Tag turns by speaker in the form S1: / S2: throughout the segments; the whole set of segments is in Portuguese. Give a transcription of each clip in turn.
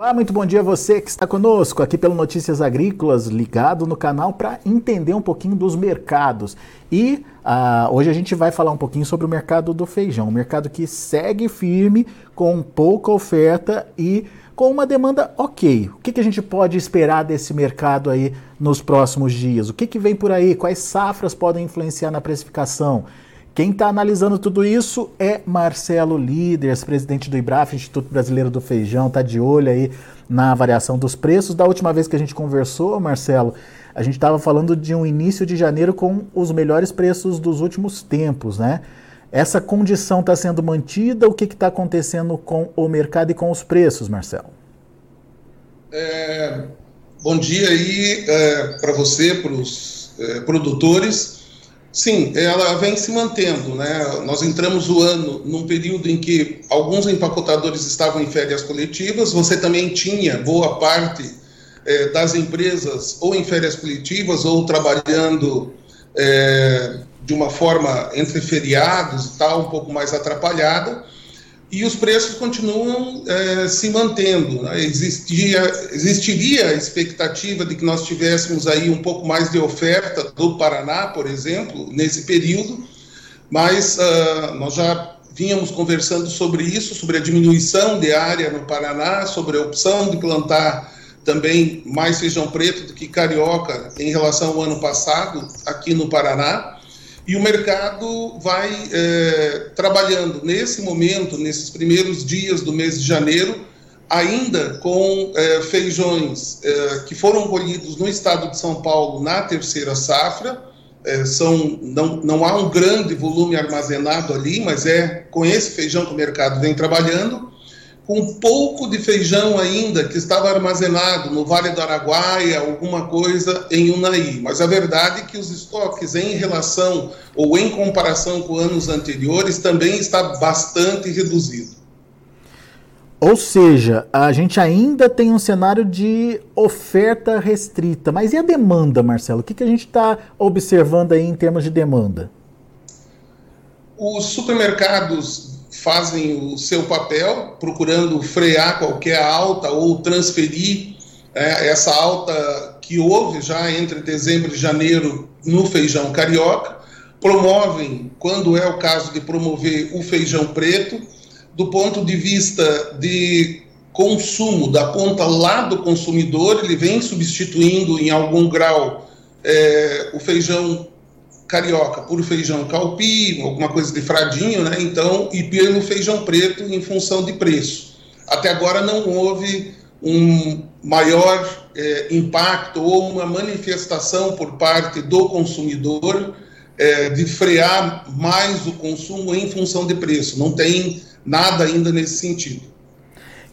S1: Olá, muito bom dia a você que está conosco aqui pelo Notícias Agrícolas, ligado no canal para entender um pouquinho dos mercados. E uh, hoje a gente vai falar um pouquinho sobre o mercado do feijão, um mercado que segue firme, com pouca oferta e com uma demanda ok. O que, que a gente pode esperar desse mercado aí nos próximos dias? O que, que vem por aí? Quais safras podem influenciar na precificação? Quem está analisando tudo isso é Marcelo Líderes, presidente do IBRAF, Instituto Brasileiro do Feijão, está de olho aí na variação dos preços. Da última vez que a gente conversou, Marcelo, a gente estava falando de um início de janeiro com os melhores preços dos últimos tempos, né? Essa condição está sendo mantida? O que está acontecendo com o mercado e com os preços, Marcelo?
S2: É, bom dia aí é, para você, para os é, produtores. Sim, ela vem se mantendo, né? Nós entramos o ano num período em que alguns empacotadores estavam em férias coletivas, você também tinha boa parte é, das empresas ou em férias coletivas ou trabalhando é, de uma forma entre feriados e tal, um pouco mais atrapalhada e os preços continuam é, se mantendo. Né? Existia, existiria a expectativa de que nós tivéssemos aí um pouco mais de oferta do Paraná, por exemplo, nesse período, mas uh, nós já vínhamos conversando sobre isso, sobre a diminuição de área no Paraná, sobre a opção de plantar também mais feijão preto do que carioca em relação ao ano passado aqui no Paraná. E o mercado vai é, trabalhando nesse momento, nesses primeiros dias do mês de janeiro, ainda com é, feijões é, que foram colhidos no estado de São Paulo na terceira safra. São, não, não há um grande volume armazenado ali, mas é com esse feijão que o mercado vem trabalhando com um pouco de feijão ainda que estava armazenado no Vale do Araguaia, alguma coisa em Unai. Mas a verdade é que os estoques em relação ou em comparação com anos anteriores também está bastante reduzido.
S1: Ou seja, a gente ainda tem um cenário de oferta restrita. Mas e a demanda, Marcelo? O que, que a gente está observando aí em termos de demanda?
S2: Os supermercados fazem o seu papel, procurando frear qualquer alta ou transferir é, essa alta que houve já entre dezembro e janeiro no feijão carioca, promovem, quando é o caso de promover o feijão preto, do ponto de vista de consumo, da ponta lá do consumidor, ele vem substituindo em algum grau é, o feijão carioca por feijão calpi, alguma coisa de fradinho, né? Então, e pelo feijão preto em função de preço. Até agora não houve um maior é, impacto ou uma manifestação por parte do consumidor é, de frear mais o consumo em função de preço. Não tem nada ainda nesse sentido.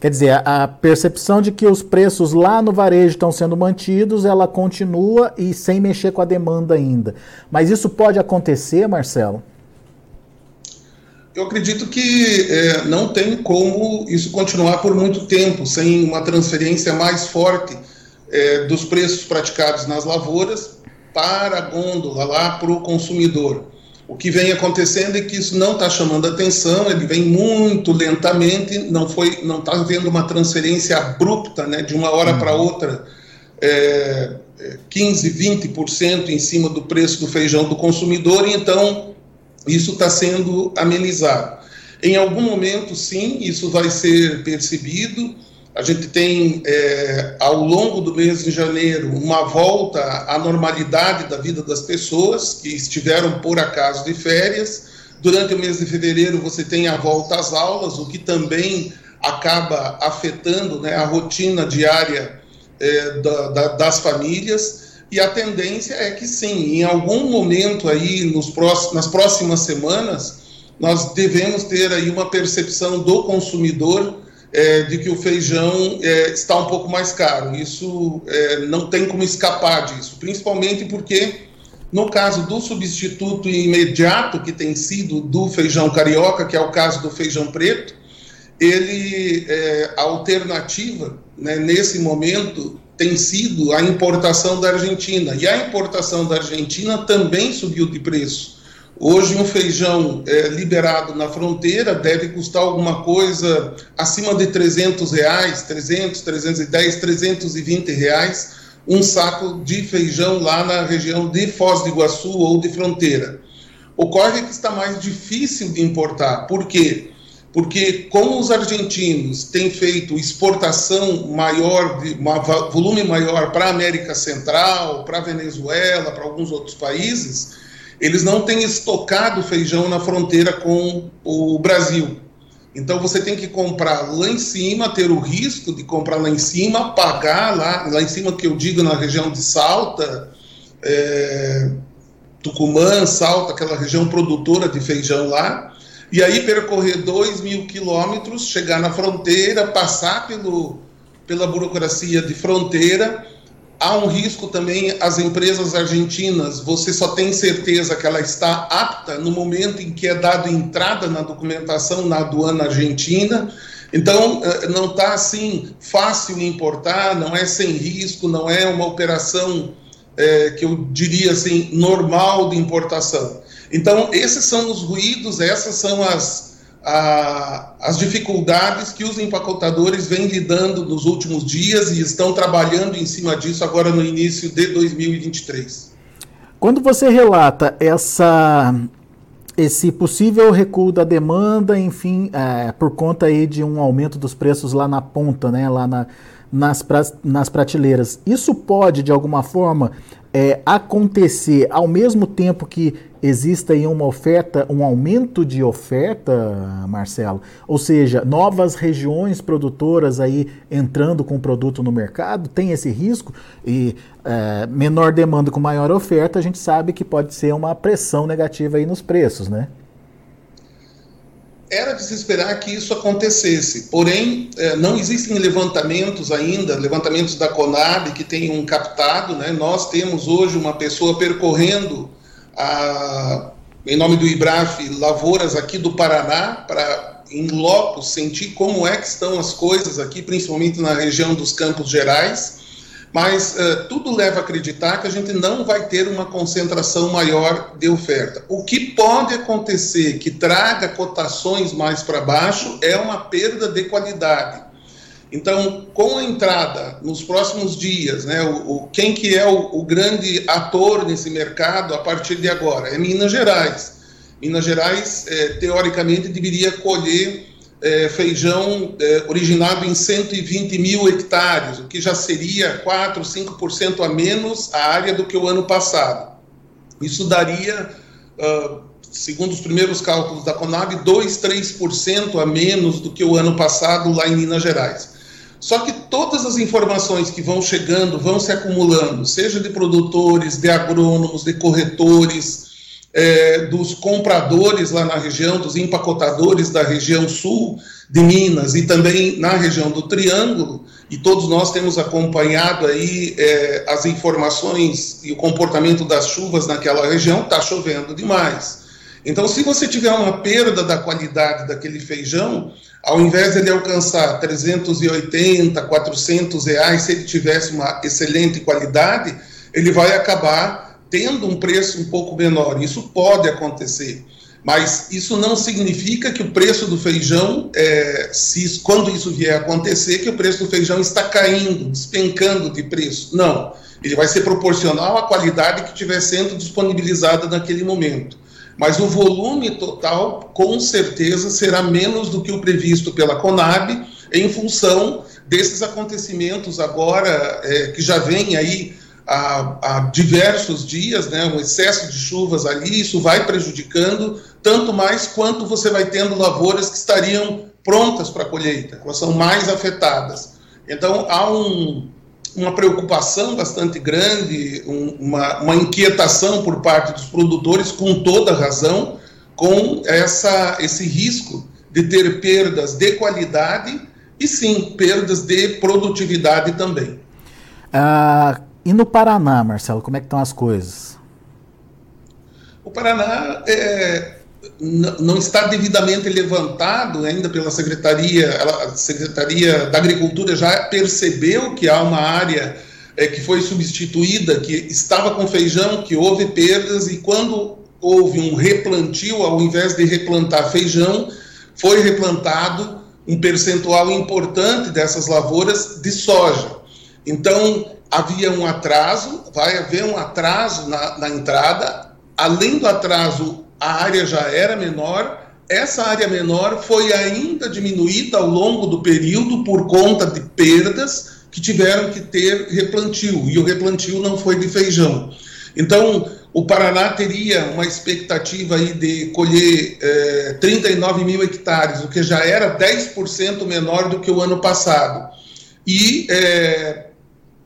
S1: Quer dizer, a percepção de que os preços lá no varejo estão sendo mantidos, ela continua e sem mexer com a demanda ainda. Mas isso pode acontecer, Marcelo?
S2: Eu acredito que é, não tem como isso continuar por muito tempo sem uma transferência mais forte é, dos preços praticados nas lavouras para a gôndola, lá para o consumidor. O que vem acontecendo é que isso não está chamando atenção, ele vem muito lentamente, não foi, não está havendo uma transferência abrupta, né, de uma hora para uhum. outra, é, 15, 20% em cima do preço do feijão do consumidor, e então isso está sendo amenizado. Em algum momento, sim, isso vai ser percebido, a gente tem, é, ao longo do mês de janeiro, uma volta à normalidade da vida das pessoas que estiveram, por acaso, de férias. Durante o mês de fevereiro, você tem a volta às aulas, o que também acaba afetando né, a rotina diária é, da, da, das famílias. E a tendência é que, sim, em algum momento aí, nos próximos, nas próximas semanas, nós devemos ter aí uma percepção do consumidor é, de que o feijão é, está um pouco mais caro. Isso é, não tem como escapar disso, principalmente porque, no caso do substituto imediato que tem sido do feijão carioca, que é o caso do feijão preto, ele, é, a alternativa né, nesse momento tem sido a importação da Argentina. E a importação da Argentina também subiu de preço. Hoje, um feijão é, liberado na fronteira deve custar alguma coisa acima de 300 reais, 300, 310, 320 reais, um saco de feijão lá na região de Foz do Iguaçu ou de fronteira. Ocorre que está mais difícil de importar. Por quê? Porque como os argentinos têm feito exportação maior, de, um volume maior para a América Central, para a Venezuela, para alguns outros países, eles não têm estocado feijão na fronteira com o Brasil. Então você tem que comprar lá em cima, ter o risco de comprar lá em cima, pagar lá, lá em cima que eu digo na região de Salta, é, Tucumã, Salta, aquela região produtora de feijão lá, e aí percorrer dois mil quilômetros, chegar na fronteira, passar pelo, pela burocracia de fronteira há um risco também as empresas argentinas, você só tem certeza que ela está apta no momento em que é dado entrada na documentação na aduana argentina. Então, eh, não está assim fácil importar, não é sem risco, não é uma operação é, que eu diria assim normal de importação. Então, esses são os ruídos, essas são as, a, as dificuldades que os empacotadores vêm lidando nos últimos dias e estão trabalhando em cima disso agora no início de 2023.
S1: Quando você relata essa esse possível recuo da demanda, enfim, é, por conta aí de um aumento dos preços lá na ponta, né, lá na, nas, pra, nas prateleiras, isso pode de alguma forma é, acontecer ao mesmo tempo que exista aí uma oferta, um aumento de oferta, Marcelo? Ou seja, novas regiões produtoras aí entrando com produto no mercado, tem esse risco? E é, menor demanda com maior oferta, a gente sabe que pode ser uma pressão negativa aí nos preços, né?
S2: Era de se esperar que isso acontecesse, porém, é, não existem levantamentos ainda, levantamentos da Conab que tenham captado, né? Nós temos hoje uma pessoa percorrendo, a, em nome do IBRAF, lavouras aqui do Paraná, para, em loco, sentir como é que estão as coisas aqui, principalmente na região dos Campos Gerais, mas uh, tudo leva a acreditar que a gente não vai ter uma concentração maior de oferta. O que pode acontecer que traga cotações mais para baixo é uma perda de qualidade. Então, com a entrada nos próximos dias, né, o, o quem que é o, o grande ator nesse mercado a partir de agora? É Minas Gerais. Minas Gerais, é, teoricamente, deveria colher é, feijão é, originado em 120 mil hectares, o que já seria 4, 5% a menos a área do que o ano passado. Isso daria, uh, segundo os primeiros cálculos da Conab, 2, 3% a menos do que o ano passado lá em Minas Gerais. Só que todas as informações que vão chegando, vão se acumulando, seja de produtores, de agrônomos, de corretores, é, dos compradores lá na região, dos empacotadores da região sul de Minas e também na região do Triângulo, e todos nós temos acompanhado aí é, as informações e o comportamento das chuvas naquela região, está chovendo demais. Então, se você tiver uma perda da qualidade daquele feijão, ao invés de ele alcançar 380, 400 reais, se ele tivesse uma excelente qualidade, ele vai acabar tendo um preço um pouco menor. Isso pode acontecer, mas isso não significa que o preço do feijão, é, se, quando isso vier a acontecer, que o preço do feijão está caindo, despencando de preço. Não. Ele vai ser proporcional à qualidade que estiver sendo disponibilizada naquele momento. Mas o volume total, com certeza, será menos do que o previsto pela Conab, em função desses acontecimentos agora, é, que já vem aí há, há, diversos dias, né, um excesso de chuvas ali, isso vai prejudicando, tanto mais quanto você vai tendo lavouras que estariam prontas para colheita, elas são mais afetadas. Então, há um, uma preocupação bastante grande, um, uma, uma inquietação por parte dos produtores, com toda razão, com essa, esse risco de ter perdas de qualidade e, sim, perdas de produtividade também.
S1: Ah, e no Paraná, Marcelo, como é que estão as coisas?
S2: O Paraná é, não está devidamente levantado ainda pela Secretaria, a Secretaria da Agricultura já percebeu que há uma área é, que foi substituída, que estava com feijão, que houve perdas, e quando houve um replantio, ao invés de replantar feijão, foi replantado um percentual importante dessas lavouras de soja. Então, havia um atraso, vai haver um atraso na, na entrada. Além do atraso, a área já era menor. Essa área menor foi ainda diminuída ao longo do período por conta de perdas que tiveram que ter replantio, e o replantio não foi de feijão. Então, o Paraná teria uma expectativa aí de colher é, 39 mil hectares, o que já era 10% menor do que o ano passado. E é,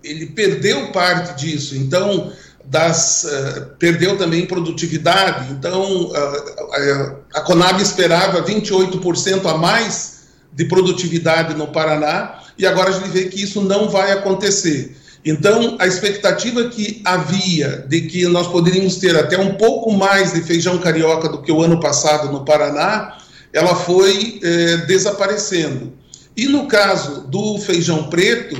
S2: ele perdeu parte disso, então das, uh, perdeu também produtividade. Então uh, a Conab esperava 28% a mais de produtividade no Paraná e agora a gente vê que isso não vai acontecer. Então, a expectativa que havia de que nós poderíamos ter até um pouco mais de feijão carioca do que o ano passado no Paraná, ela foi eh, desaparecendo. E no caso do feijão preto,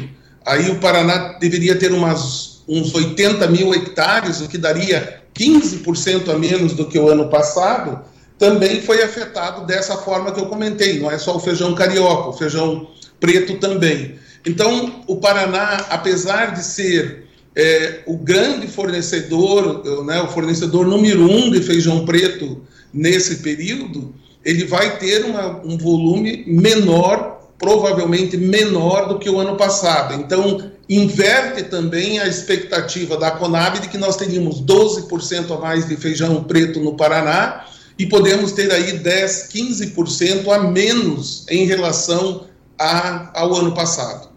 S2: aí o Paraná deveria ter umas, uns 80 mil hectares, o que daria 15% a menos do que o ano passado, também foi afetado dessa forma que eu comentei. Não é só o feijão carioca, o feijão preto também. Então, o Paraná, apesar de ser é, o grande fornecedor, né, o fornecedor número um de feijão preto nesse período, ele vai ter uma, um volume menor, provavelmente menor do que o ano passado. Então, inverte também a expectativa da Conab de que nós teríamos 12% a mais de feijão preto no Paraná e podemos ter aí 10, 15% a menos em relação a, ao ano passado.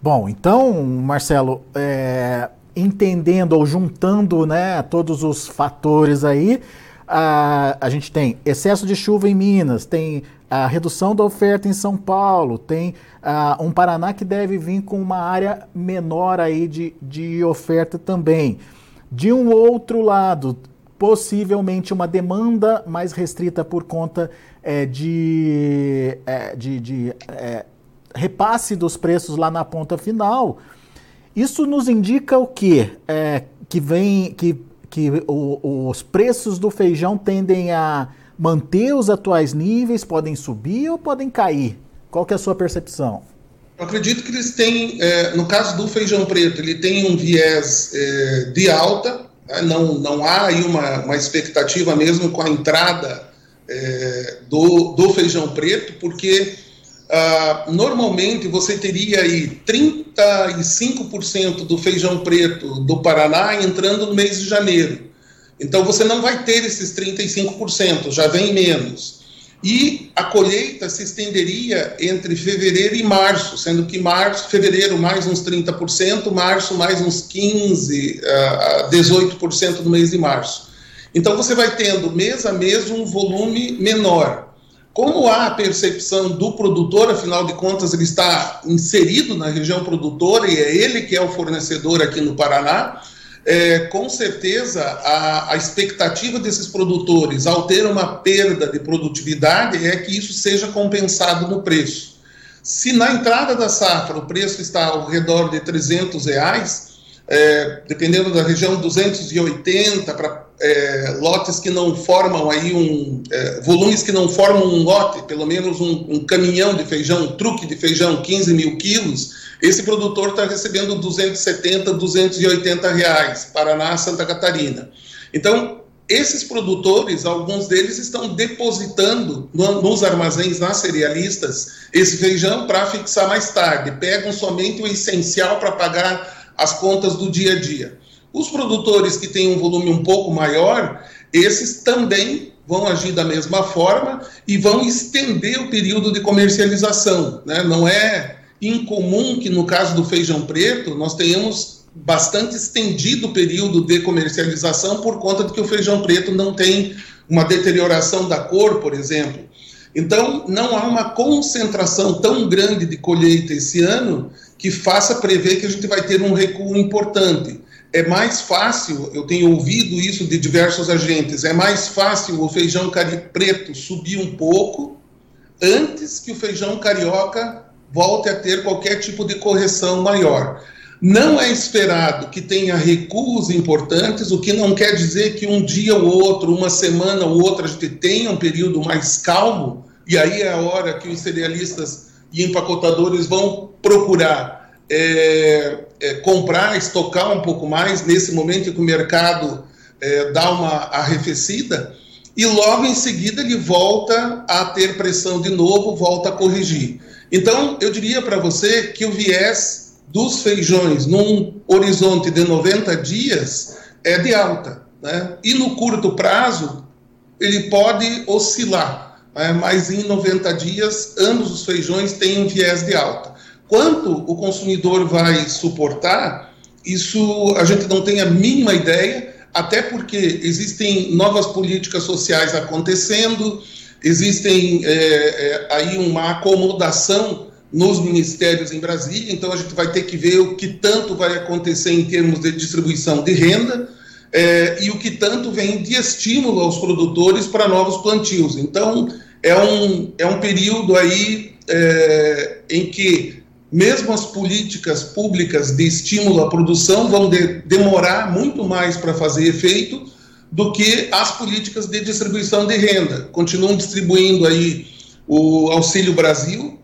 S1: Bom, então, Marcelo, é, entendendo ou juntando né, todos os fatores aí, a, a gente tem excesso de chuva em Minas, tem a redução da oferta em São Paulo, tem um Paraná que deve vir com uma área menor aí de, de oferta também. De um outro lado, possivelmente uma demanda mais restrita por conta é, de, é, de, de é, repasse dos preços lá na ponta final, isso nos indica o quê? Que vem que, que o, os preços do feijão tendem a manter os atuais níveis, podem subir ou podem cair? Qual que é a sua percepção?
S2: Eu acredito que eles têm, é, no caso do feijão preto, ele tem um viés é, de alta, né? não, não há aí uma, uma expectativa mesmo com a entrada é, do, do feijão preto, porque Uh, normalmente você teria aí 35% do feijão preto do Paraná entrando no mês de janeiro. Então você não vai ter esses 35%, já vem menos. E a colheita se estenderia entre fevereiro e março, sendo que março, fevereiro mais uns 30%, março mais uns 15 a uh, 18% no mês de março. Então você vai tendo mês a mês um volume menor. Como há a percepção do produtor, afinal de contas, ele está inserido na região produtora e é ele que é o fornecedor aqui no Paraná, é, com certeza a, a, expectativa desses produtores, ao ter uma perda de produtividade, é que isso seja compensado no preço. Se na entrada da safra o preço está ao redor de 300 reais, é, dependendo da região, 280 para é, lotes que não formam aí um é, volumes que não formam um lote, pelo menos um, um, caminhão de feijão, um truque de feijão, 15 mil quilos, esse produtor está recebendo 270, 280 reais, Paraná, Santa Catarina. Então, esses produtores, alguns deles estão depositando no, nos armazéns, nas cerealistas, esse feijão para fixar mais tarde. Pegam somente o essencial para pagar as contas do dia a dia. Os produtores que têm um volume um pouco maior, esses também vão agir da mesma forma e vão estender o período de comercialização. Né? Não é incomum que, no caso do feijão preto, nós tenhamos bastante estendido o período de comercialização por conta de que o feijão preto não tem uma deterioração da cor, por exemplo. Então, não há uma concentração tão grande de colheita esse ano que faça prever que a gente vai ter um recuo importante. É mais fácil, eu tenho ouvido isso de diversos agentes, é mais fácil o feijão preto subir um pouco antes que o feijão carioca volte a ter qualquer tipo de correção maior. Não é esperado que tenha recuos importantes, o que não quer dizer que um dia ou outro, uma semana ou outra, a gente tenha um período mais calmo, e aí é a hora que os cerealistas e empacotadores vão procurar é, é, comprar, estocar um pouco mais, nesse momento que o mercado é, dá uma arrefecida, e logo em seguida ele volta a ter pressão de novo, volta a corrigir. Então, eu diria para você que o viés dos feijões num horizonte de 90 dias é de alta. Né? E no curto prazo, ele pode oscilar, né? mas em 90 dias, ambos os feijões têm um viés de alta. Quanto o consumidor vai suportar, isso a gente não tem a mínima ideia, até porque existem novas políticas sociais acontecendo, existem é, é, aí uma acomodação nos ministérios em Brasília, então a gente vai ter que ver o que tanto vai acontecer em termos de distribuição de renda é, e o que tanto vem de estímulo aos produtores para novos plantios. Então, é um, é um período aí é, em que mesmo as políticas públicas de estímulo à produção vão de, demorar muito mais para fazer efeito do que as políticas de distribuição de renda. Continuam distribuindo aí o Auxílio Brasil,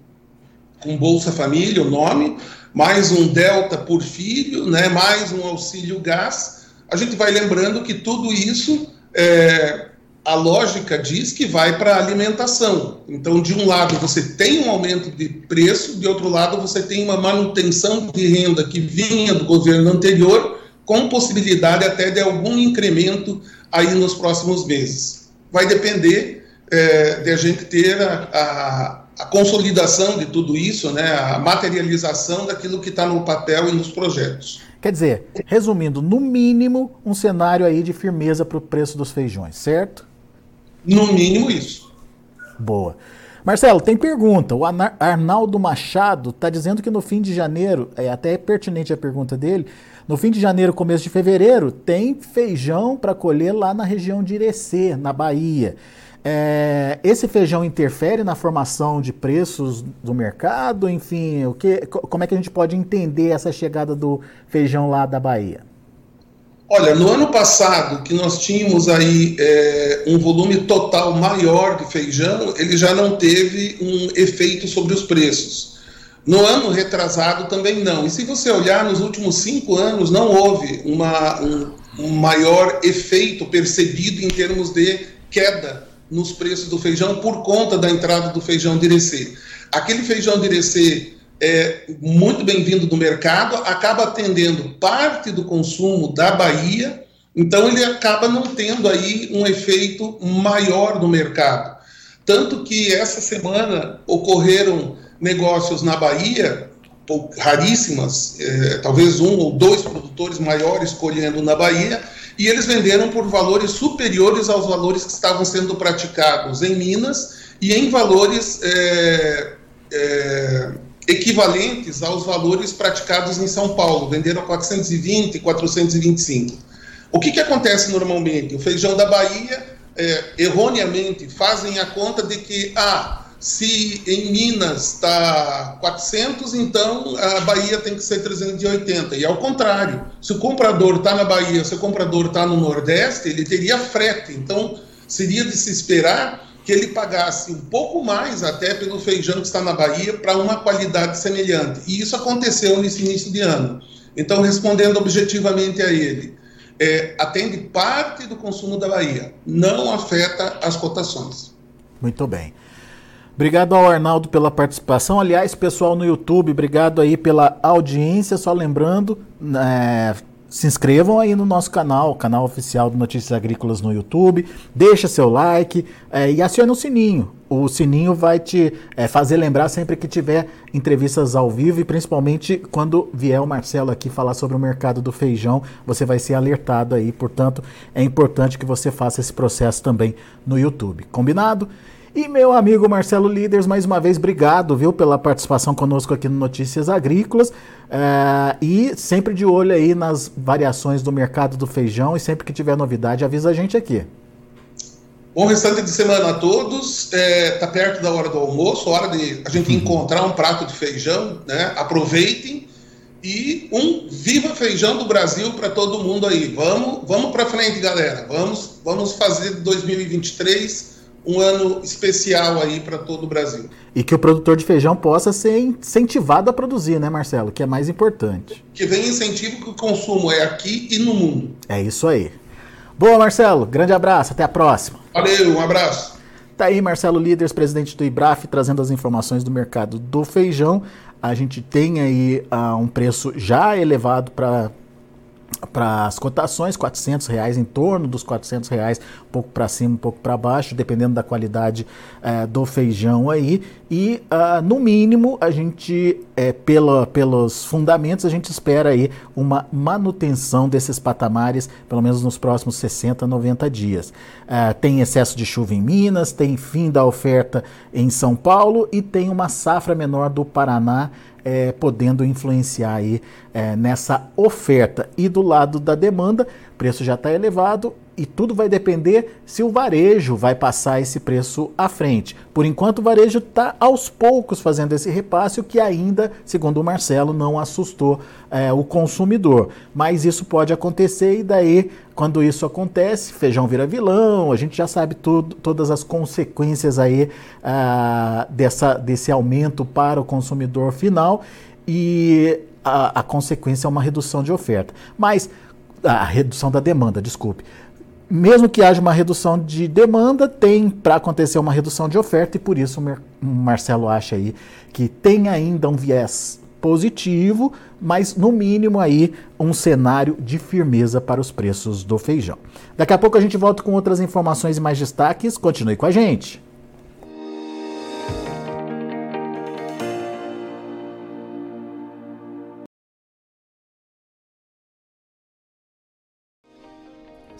S2: com Bolsa Família, o nome, mais um Delta por filho, né, mais um auxílio gás. A gente vai lembrando que tudo isso, é, a lógica diz que vai para a alimentação. Então, de um lado, você tem um aumento de preço, de outro lado, você tem uma manutenção de renda que vinha do governo anterior, com possibilidade até de algum incremento aí nos próximos meses. Vai depender é, de a gente ter a, a a consolidação de tudo isso, né, a materialização daquilo que está no papel e nos projetos.
S1: Quer dizer, resumindo, no mínimo, um cenário aí de firmeza para o preço dos feijões, certo?
S2: No mínimo isso.
S1: Boa. Marcelo, tem pergunta. O Arnaldo Machado está dizendo que no fim de janeiro, é até pertinente a pergunta dele, no fim de janeiro, começo de fevereiro, tem feijão para colher lá na região de Irecê, na Bahia. É, esse feijão interfere na formação de preços do mercado? Enfim, o que, como é que a gente pode entender essa chegada do feijão lá da Bahia?
S2: Olha, no ano passado, que nós tínhamos aí é, um volume total maior de feijão, ele já não teve um efeito sobre os preços. No ano retrasado também não. E se você olhar nos últimos cinco anos, não houve uma, um, um maior efeito percebido em termos de queda nos preços do feijão por conta da entrada do feijão de Irecê. Aquele feijão de Irecê é muito bem-vindo do mercado, acaba atendendo parte do consumo da Bahia, então ele acaba não tendo aí um efeito maior no mercado. Tanto que essa semana ocorreram negócios na Bahia, raríssimas, é, talvez um ou dois produtores maiores colhendo na Bahia, e eles venderam por valores superiores aos valores que estavam sendo praticados em Minas e em valores é, é, equivalentes aos valores praticados em São Paulo. Venderam 420, 425. O que, que acontece normalmente? O feijão da Bahia, é, erroneamente, fazem a conta de que, ah, se em Minas está 400, então a Bahia tem que ser 380. E ao contrário, se o comprador está na Bahia, se o comprador está no Nordeste, ele teria frete. Então seria de se esperar que ele pagasse um pouco mais até pelo feijão que está na Bahia para uma qualidade semelhante. E isso aconteceu nesse início de ano. Então, respondendo objetivamente a ele, é, atende parte do consumo da Bahia, não afeta as cotações.
S1: Muito bem. Obrigado ao Arnaldo pela participação. Aliás, pessoal no YouTube, obrigado aí pela audiência. Só lembrando, é, se inscrevam aí no nosso canal, canal oficial do Notícias Agrícolas no YouTube. Deixa seu like é, e acione o sininho. O sininho vai te é, fazer lembrar sempre que tiver entrevistas ao vivo e principalmente quando vier o Marcelo aqui falar sobre o mercado do feijão, você vai ser alertado aí. Portanto, é importante que você faça esse processo também no YouTube. Combinado? E meu amigo Marcelo Líderes, mais uma vez, obrigado, viu, pela participação conosco aqui no Notícias Agrícolas. É, e sempre de olho aí nas variações do mercado do feijão e sempre que tiver novidade, avisa a gente aqui.
S2: Bom restante de semana a todos. Está é, tá perto da hora do almoço, hora de a gente uhum. encontrar um prato de feijão, né? Aproveitem. e um viva feijão do Brasil para todo mundo aí. Vamos, vamos para frente, galera. Vamos, vamos fazer 2023 um ano especial aí para todo o Brasil.
S1: E que o produtor de feijão possa ser incentivado a produzir, né, Marcelo? Que é mais importante.
S2: Que venha incentivo que o consumo é aqui e no mundo.
S1: É isso aí. Boa, Marcelo. Grande abraço. Até a próxima.
S2: Valeu, um abraço.
S1: Tá aí Marcelo Líderes, presidente do IBRAF, trazendo as informações do mercado do feijão. A gente tem aí uh, um preço já elevado para para as cotações, 400 reais, em torno dos 400 reais, um pouco para cima, um pouco para baixo, dependendo da qualidade é, do feijão aí. E, uh, no mínimo, a gente, é, pela, pelos fundamentos, a gente espera aí uma manutenção desses patamares, pelo menos nos próximos 60, 90 dias. Uh, tem excesso de chuva em Minas, tem fim da oferta em São Paulo e tem uma safra menor do Paraná é, podendo influenciar aí é, nessa oferta. E do lado da demanda, preço já está elevado e tudo vai depender se o varejo vai passar esse preço à frente. Por enquanto, o varejo está aos poucos fazendo esse repasse, o que ainda, segundo o Marcelo, não assustou é, o consumidor. Mas isso pode acontecer e daí, quando isso acontece, feijão vira vilão, a gente já sabe tudo, todas as consequências aí ah, dessa, desse aumento para o consumidor final e a, a consequência é uma redução de oferta. Mas a redução da demanda, desculpe mesmo que haja uma redução de demanda, tem para acontecer uma redução de oferta e por isso o Marcelo acha aí que tem ainda um viés positivo, mas no mínimo aí um cenário de firmeza para os preços do feijão. Daqui a pouco a gente volta com outras informações e mais destaques. Continue com a gente.